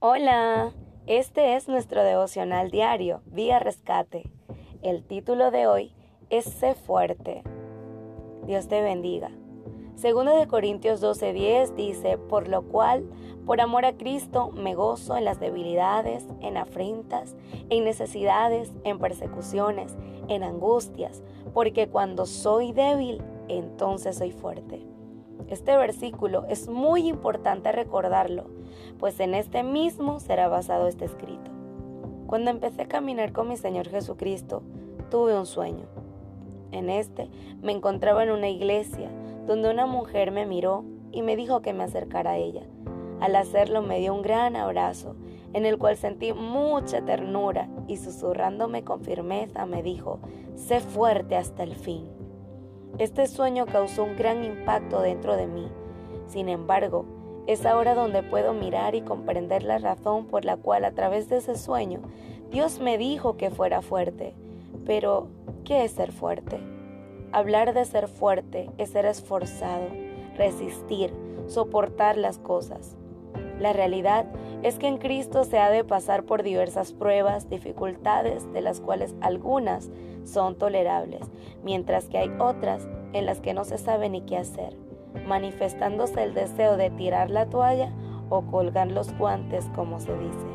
Hola, este es nuestro devocional diario, Vía Rescate. El título de hoy es Sé fuerte. Dios te bendiga. Segundo de Corintios 12:10 dice, por lo cual, por amor a Cristo, me gozo en las debilidades, en afrentas, en necesidades, en persecuciones, en angustias, porque cuando soy débil, entonces soy fuerte. Este versículo es muy importante recordarlo, pues en este mismo será basado este escrito. Cuando empecé a caminar con mi Señor Jesucristo, tuve un sueño. En este me encontraba en una iglesia donde una mujer me miró y me dijo que me acercara a ella. Al hacerlo me dio un gran abrazo, en el cual sentí mucha ternura y susurrándome con firmeza me dijo, sé fuerte hasta el fin. Este sueño causó un gran impacto dentro de mí. Sin embargo, es ahora donde puedo mirar y comprender la razón por la cual a través de ese sueño Dios me dijo que fuera fuerte. Pero, ¿qué es ser fuerte? Hablar de ser fuerte es ser esforzado, resistir, soportar las cosas. La realidad es que en Cristo se ha de pasar por diversas pruebas, dificultades, de las cuales algunas son tolerables, mientras que hay otras en las que no se sabe ni qué hacer, manifestándose el deseo de tirar la toalla o colgar los guantes, como se dice.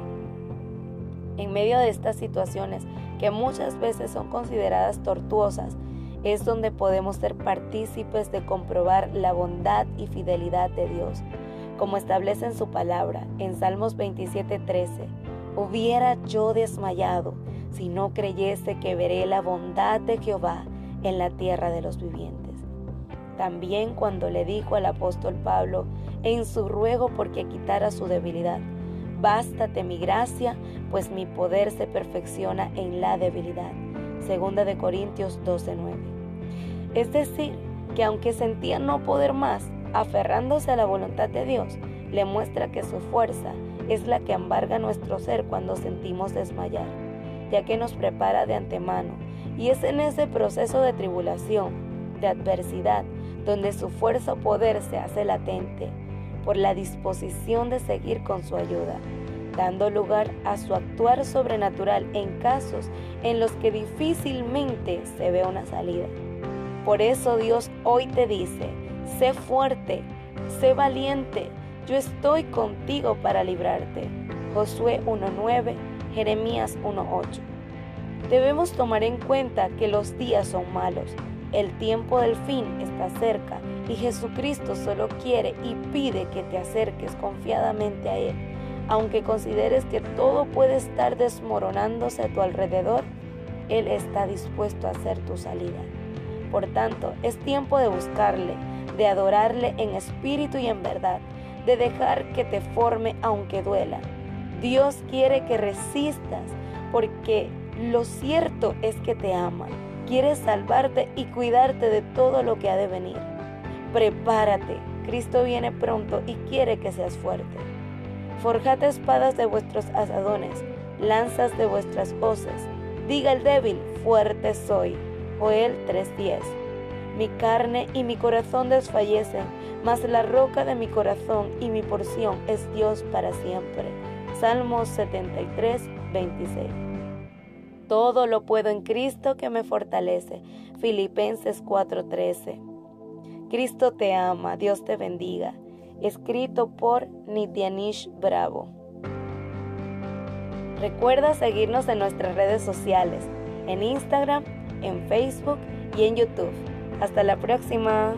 En medio de estas situaciones, que muchas veces son consideradas tortuosas, es donde podemos ser partícipes de comprobar la bondad y fidelidad de Dios como establece en su palabra en Salmos 27:13, hubiera yo desmayado si no creyese que veré la bondad de Jehová en la tierra de los vivientes. También cuando le dijo al apóstol Pablo en su ruego porque quitara su debilidad, bástate mi gracia, pues mi poder se perfecciona en la debilidad. Segunda de Corintios 12:9. Es decir, que aunque sentía no poder más, aferrándose a la voluntad de Dios, le muestra que su fuerza es la que embarga nuestro ser cuando sentimos desmayar, ya que nos prepara de antemano, y es en ese proceso de tribulación, de adversidad, donde su fuerza o poder se hace latente, por la disposición de seguir con su ayuda, dando lugar a su actuar sobrenatural en casos en los que difícilmente se ve una salida. Por eso Dios hoy te dice, sé fuerte, sé valiente, yo estoy contigo para librarte. Josué 1.9, Jeremías 1.8. Debemos tomar en cuenta que los días son malos, el tiempo del fin está cerca y Jesucristo solo quiere y pide que te acerques confiadamente a Él. Aunque consideres que todo puede estar desmoronándose a tu alrededor, Él está dispuesto a hacer tu salida. Por tanto, es tiempo de buscarle, de adorarle en espíritu y en verdad, de dejar que te forme aunque duela. Dios quiere que resistas porque lo cierto es que te ama, quiere salvarte y cuidarte de todo lo que ha de venir. Prepárate, Cristo viene pronto y quiere que seas fuerte. Forjate espadas de vuestros asadones, lanzas de vuestras hoces. Diga el débil, fuerte soy. Joel 3:10 mi carne y mi corazón desfallecen, mas la roca de mi corazón y mi porción es Dios para siempre. Salmos 73, 26. Todo lo puedo en Cristo que me fortalece. Filipenses 4:13. Cristo te ama, Dios te bendiga. Escrito por Nitianish Bravo. Recuerda seguirnos en nuestras redes sociales, en Instagram, en Facebook y en YouTube. Hasta la próxima.